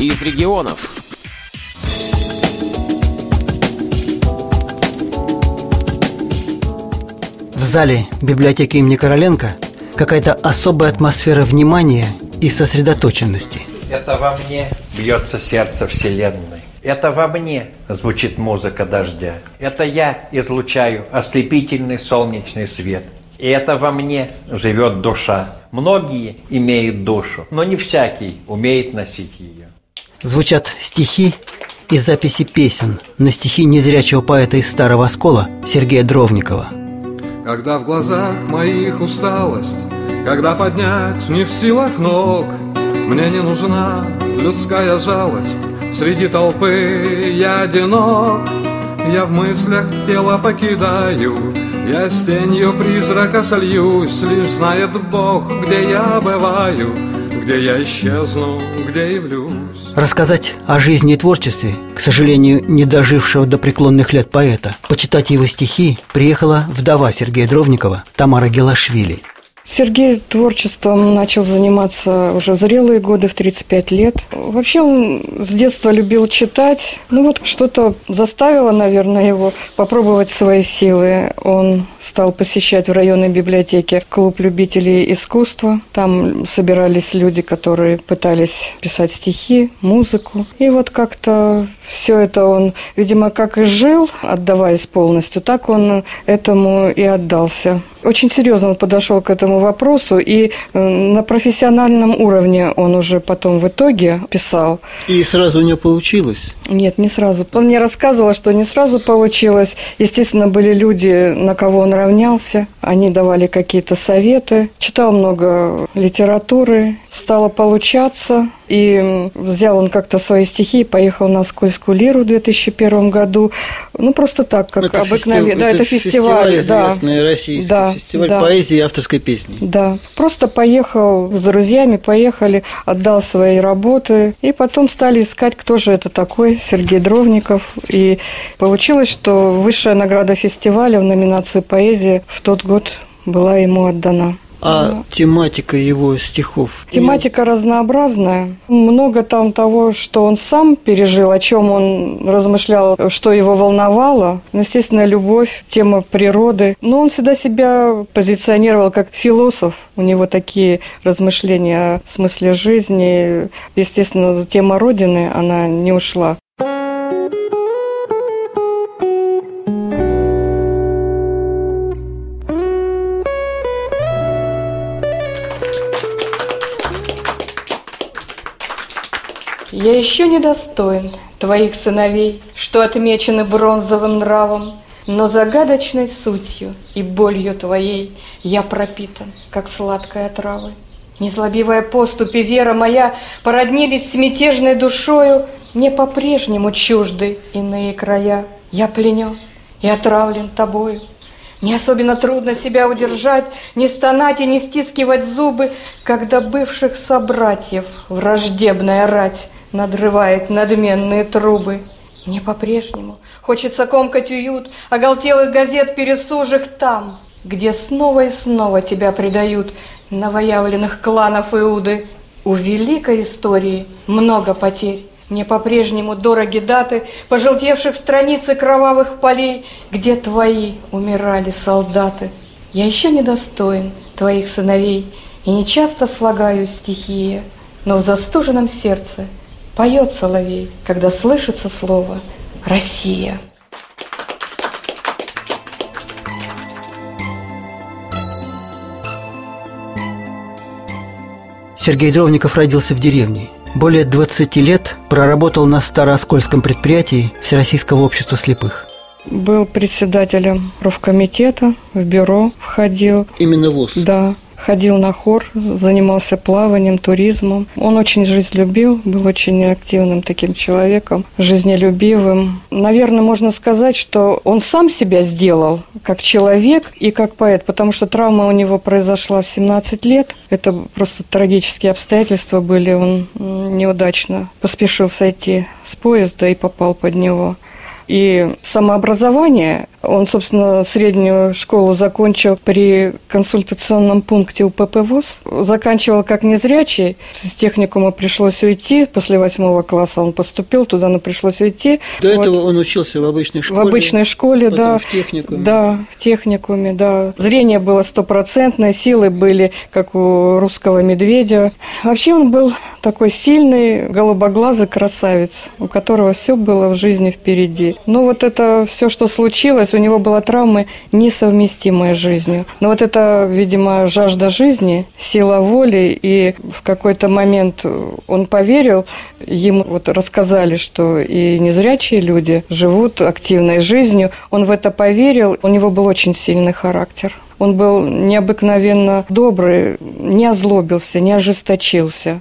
из регионов. В зале библиотеки имени Короленко какая-то особая атмосфера внимания и сосредоточенности. Это во мне бьется сердце Вселенной. Это во мне звучит музыка дождя. Это я излучаю ослепительный солнечный свет. И это во мне живет душа. Многие имеют душу, но не всякий умеет носить ее. Звучат стихи и записи песен на стихи незрячего поэта из Старого Оскола Сергея Дровникова. Когда в глазах моих усталость, когда поднять не в силах ног, мне не нужна людская жалость, среди толпы я одинок. Я в мыслях тело покидаю, я с тенью призрака сольюсь, лишь знает Бог, где я бываю, где я исчезну, где явлюсь. Рассказать о жизни и творчестве, к сожалению, не дожившего до преклонных лет поэта, почитать его стихи приехала вдова Сергея Дровникова Тамара Гелашвили – Сергей творчеством начал заниматься уже в зрелые годы, в 35 лет. Вообще он с детства любил читать. Ну вот что-то заставило, наверное, его попробовать свои силы. Он стал посещать в районной библиотеке клуб любителей искусства. Там собирались люди, которые пытались писать стихи, музыку. И вот как-то все это он, видимо, как и жил, отдаваясь полностью, так он этому и отдался. Очень серьезно он подошел к этому вопросу, и э, на профессиональном уровне он уже потом в итоге писал. И сразу у него получилось? Нет, не сразу. Он мне рассказывал, что не сразу получилось. Естественно, были люди, на кого он равнялся. Они давали какие-то советы. Читал много литературы. Стало получаться. И взял он как-то свои стихи и поехал на Скользкую лиру в 2001 году. Ну, просто так, как это обыкновенно. Фестив... Да, это, фестиваль. фестиваль да. известный российский. Да, фестиваль да. поэзии и авторской песни. Да. Просто поехал с друзьями, поехали, отдал свои работы. И потом стали искать, кто же это такой, Сергей Дровников. И получилось, что высшая награда фестиваля в номинации «Поэзия» в тот год была ему отдана. А Да. тематика его стихов? Тематика разнообразная. Много там того, что он сам пережил, о чем он размышлял, что его волновало. Ну, естественно, любовь, тема природы. Но он всегда себя позиционировал как философ. У него такие размышления о смысле жизни. Естественно, тема Родины, она не ушла. Я еще недостоин твоих сыновей, что отмечены бронзовым нравом, но загадочной сутью и болью твоей я пропитан, как сладкая трава. Незлобивая поступь и вера моя породнились с мятежной душою, мне по-прежнему чужды иные края. Я пленен и отравлен тобою. Мне особенно трудно себя удержать, не стонать и не стискивать зубы, когда бывших собратьев враждебная рать надрывает надменные трубы. Мне по-прежнему хочется комкать уют оголтелых газет пересужих там, где снова и снова тебя предают новоявленных кланов Иуды. У великой истории много потерь. Мне по-прежнему дороги даты пожелтевших страниц и кровавых полей, где твои умирали солдаты. Я еще недостоин твоих сыновей и не часто слагаю стихи, но в застуженном сердце поет соловей, когда слышится слово «Россия». Сергей Дровников родился в деревне. Более 20 лет проработал на Старооскольском предприятии Всероссийского общества слепых. Был председателем профкомитета, в бюро входил. Именно ВУЗ. Да, ходил на хор, занимался плаванием, туризмом. Он очень жизнь любил, был очень активным таким человеком, жизнелюбивым. Наверное, можно сказать, что он сам себя сделал как человек и как поэт, потому что травма у него произошла в 17 лет. Это просто трагические обстоятельства были. Он неудачно поспешил сойти с поезда и попал под него. И самообразование Он, собственно, среднюю школу закончил при консультационном пункте УПП ВУЗ. Заканчивал как незрячий. С техникума пришлось уйти. После восьмого класса он поступил туда, но пришлось уйти. До вот. этого он учился в обычной школе? В обычной школе, да. в техникуме? Да, в техникуме, да. Зрение было стопроцентное, силы были, как у русского медведя. Вообще он был такой сильный, голубоглазый красавец, у которого все было в жизни впереди. Но вот это все, что случилось, у него была травма несовместимая с жизнью. Но вот это, видимо, жажда жизни, сила воли, и в какой-то момент он поверил, ему вот рассказали, что и незрячие люди живут активной жизнью. Он в это поверил, у него был очень сильный характер. Он был необыкновенно добрый, не озлобился, не ожесточился.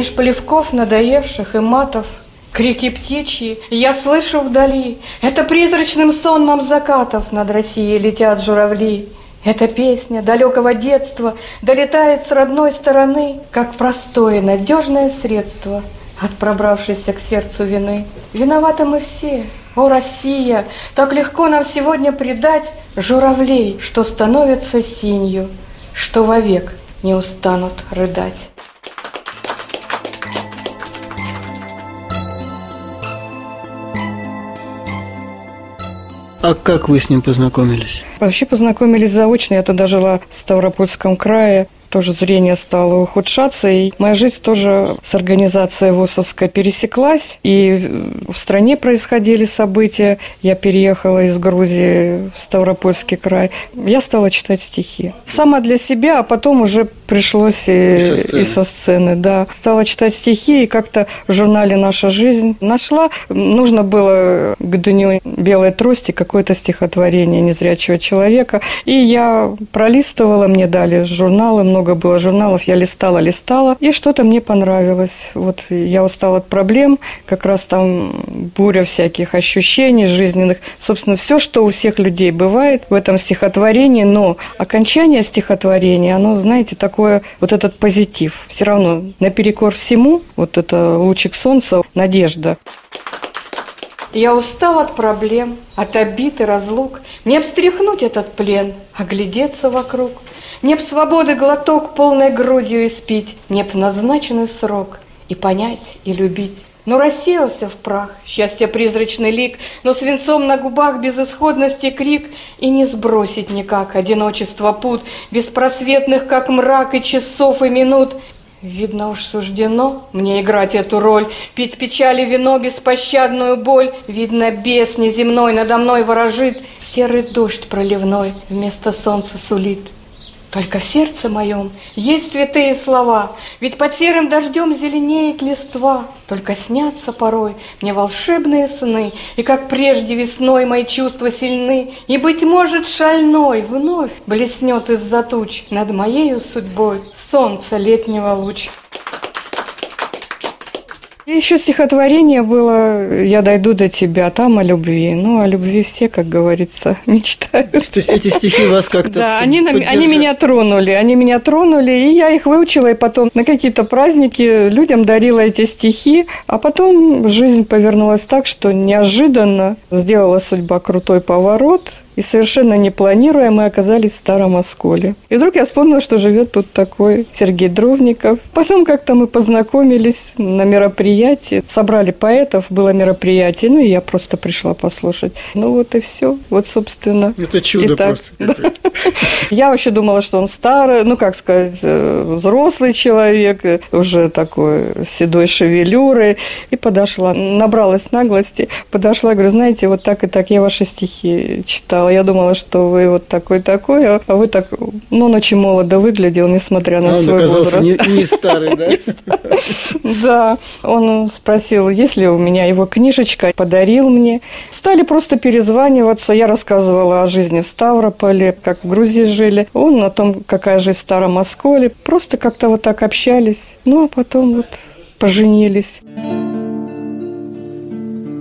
Меж полевков надоевших и матов Крики птичьи я слышу вдали, Это призрачным сонмом закатов Над Россией летят журавли. Эта песня далекого детства Долетает с родной стороны, Как простое надежное средство От пробравшейся к сердцу вины. Виноваты мы все, о, Россия, Так легко нам сегодня предать Журавлей, что становятся синью, Что вовек не устанут рыдать. А как вы с ним познакомились? Вообще познакомились заочно. Я тогда жила в Ставропольском крае тоже зрение стало ухудшаться, и моя жизнь тоже с организацией ВОСовской пересеклась, и в стране происходили события. Я переехала из Грузии в Ставропольский край. Я стала читать стихи. Сама для себя, а потом уже пришлось и, и, со, сцены. и со сцены, да. Стала читать стихи, и как-то в журнале «Наша жизнь» нашла. Нужно было к дню белой трости какое-то стихотворение незрячего человека, и я пролистывала, мне дали журналы, много много было журналов, я листала, листала, и что-то мне понравилось. Вот я устала от проблем, как раз там буря всяких ощущений жизненных. Собственно, все, что у всех людей бывает в этом стихотворении, но окончание стихотворения, оно, знаете, такое, вот этот позитив. Все равно наперекор всему, вот это лучик солнца, надежда. Я устал от проблем, от обид и разлук. Мне встряхнуть этот плен, оглядеться вокруг – мне б свободы глоток полной грудью испить, Мне б назначенный срок и понять, и любить. Но рассеялся в прах счастье призрачный лик, Но свинцом на губах безысходности крик, И не сбросить никак одиночество пут, Беспросветных, как мрак, и часов, и минут. Видно уж суждено мне играть эту роль, Пить печали вино, беспощадную боль. Видно, бес неземной надо мной ворожит, Серый дождь проливной вместо солнца сулит. Только в сердце моем есть святые слова, Ведь под серым дождем зеленеет листва. Только снятся порой мне волшебные сны, И как прежде весной мои чувства сильны, И, быть может, шальной вновь блеснет из-за туч Над моею судьбой солнце летнего луч. Еще стихотворение было «Я дойду до тебя», там о любви. Ну, о любви все, как говорится, мечтают. То есть эти стихи вас как-то Да, они, они меня тронули, они меня тронули, и я их выучила, и потом на какие-то праздники людям дарила эти стихи, а потом жизнь повернулась так, что неожиданно сделала судьба крутой поворот – и совершенно не планируя, мы оказались в Старом Осколе. И вдруг я вспомнила, что живет тут такой Сергей Дровников. Потом как-то мы познакомились на мероприятии. Собрали поэтов, было мероприятие, ну и я просто пришла послушать. Ну вот и все. Вот, собственно. Это чудо так, просто. Да. Я вообще думала, что он старый, ну как сказать, э, взрослый человек, уже такой седой шевелюрой. И подошла, набралась наглости, подошла, говорю, знаете, вот так и так я ваши стихи читала я думала, что вы вот такой-такой, а вы так, ну, он очень молодо выглядел, несмотря на а свой возраст. Не, не старый, да? Да. Он спросил, есть ли у меня его книжечка, подарил мне. Стали просто перезваниваться. Я рассказывала о жизни в Ставрополе, как Грузии жили. Он о том, какая жизнь в Старом Осколе. Просто как-то вот так общались. Ну, а потом вот поженились.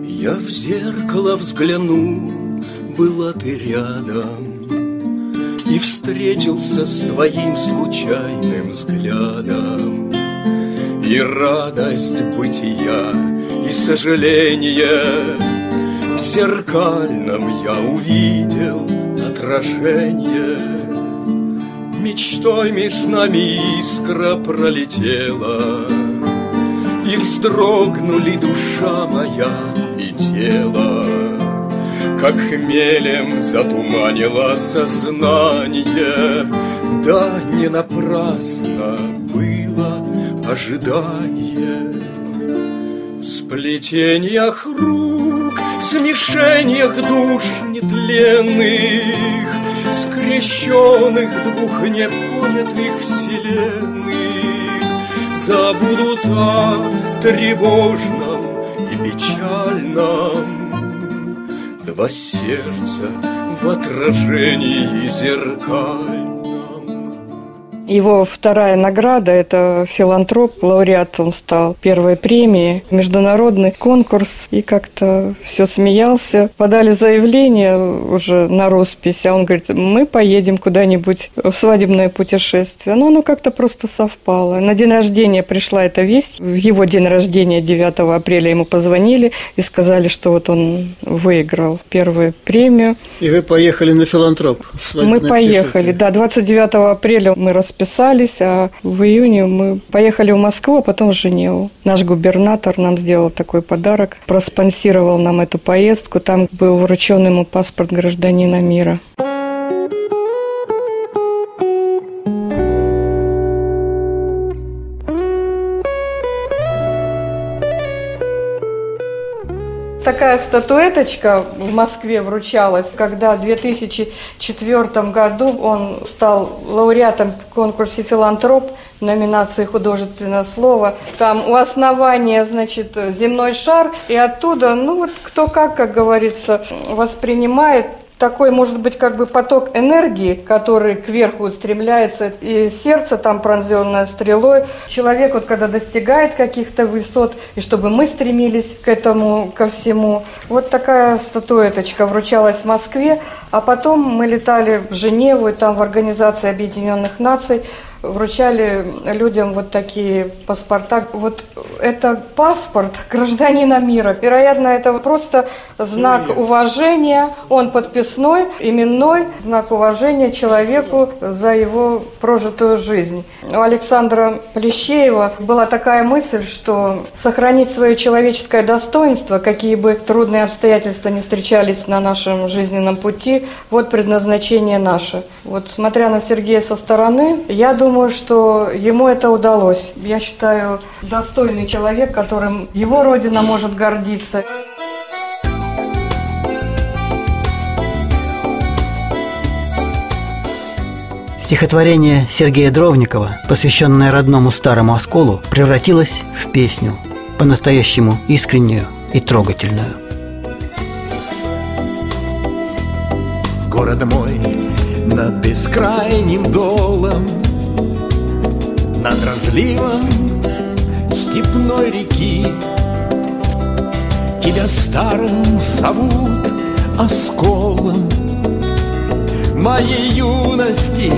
Я в зеркало взгляну была ты рядом И встретился с твоим случайным взглядом И радость бытия, и сожаление В зеркальном я увидел отражение. Мечтой меж нами искра пролетела И вздрогнули душа моя и тело. Как хмелем затуманило сознание Да не напрасно было ожидание. В сплетениях рук, смешениях душ нетленных Скрещенных двух непонятых вселенных Забудут о тревожном и печальном. Два сердца в отражении зеркаль его вторая награда – это филантроп, лауреат он стал первой премии, международный конкурс, и как-то все смеялся. Подали заявление уже на роспись, а он говорит, мы поедем куда-нибудь в свадебное путешествие. Но оно как-то просто совпало. На день рождения пришла эта весть. В его день рождения, 9 апреля, ему позвонили и сказали, что вот он выиграл первую премию. И вы поехали на филантроп? Мы поехали, да, 29 апреля мы расписались расписались, а в июне мы поехали в Москву, а потом в Женеву. Наш губернатор нам сделал такой подарок, проспонсировал нам эту поездку. Там был вручен ему паспорт гражданина мира. Такая статуэточка в Москве вручалась, когда в 2004 году он стал лауреатом в конкурсе «Филантроп» номинации «Художественное слово». Там у основания, значит, земной шар, и оттуда, ну вот кто как, как говорится, воспринимает такой, может быть, как бы поток энергии, который кверху устремляется, и сердце там пронзенное стрелой. Человек, вот когда достигает каких-то высот, и чтобы мы стремились к этому, ко всему. Вот такая статуэточка вручалась в Москве, а потом мы летали в Женеву, и там в Организации Объединенных Наций вручали людям вот такие паспорта. Вот это паспорт гражданина мира. Вероятно, это просто знак уважения. Он подписной, именной, знак уважения человеку за его прожитую жизнь. У Александра Плещеева была такая мысль, что сохранить свое человеческое достоинство, какие бы трудные обстоятельства не встречались на нашем жизненном пути, вот предназначение наше. Вот смотря на Сергея со стороны, я думаю, думаю, что ему это удалось. Я считаю, достойный человек, которым его родина может гордиться. Стихотворение Сергея Дровникова, посвященное родному старому осколу, превратилось в песню, по-настоящему искреннюю и трогательную. Город мой над бескрайним долом над разливом степной реки. Тебя старым зовут осколом Моей юности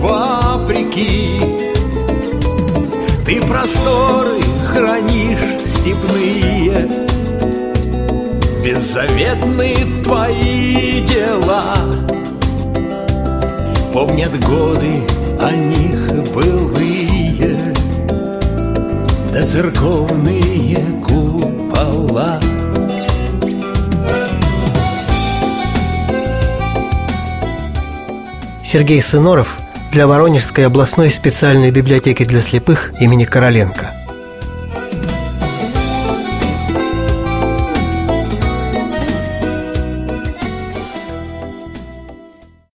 вопреки. Ты просторы хранишь степные Беззаветные твои дела. Помнят годы о них да церковные купола. Сергей Сыноров для Воронежской областной специальной библиотеки для слепых имени Короленко –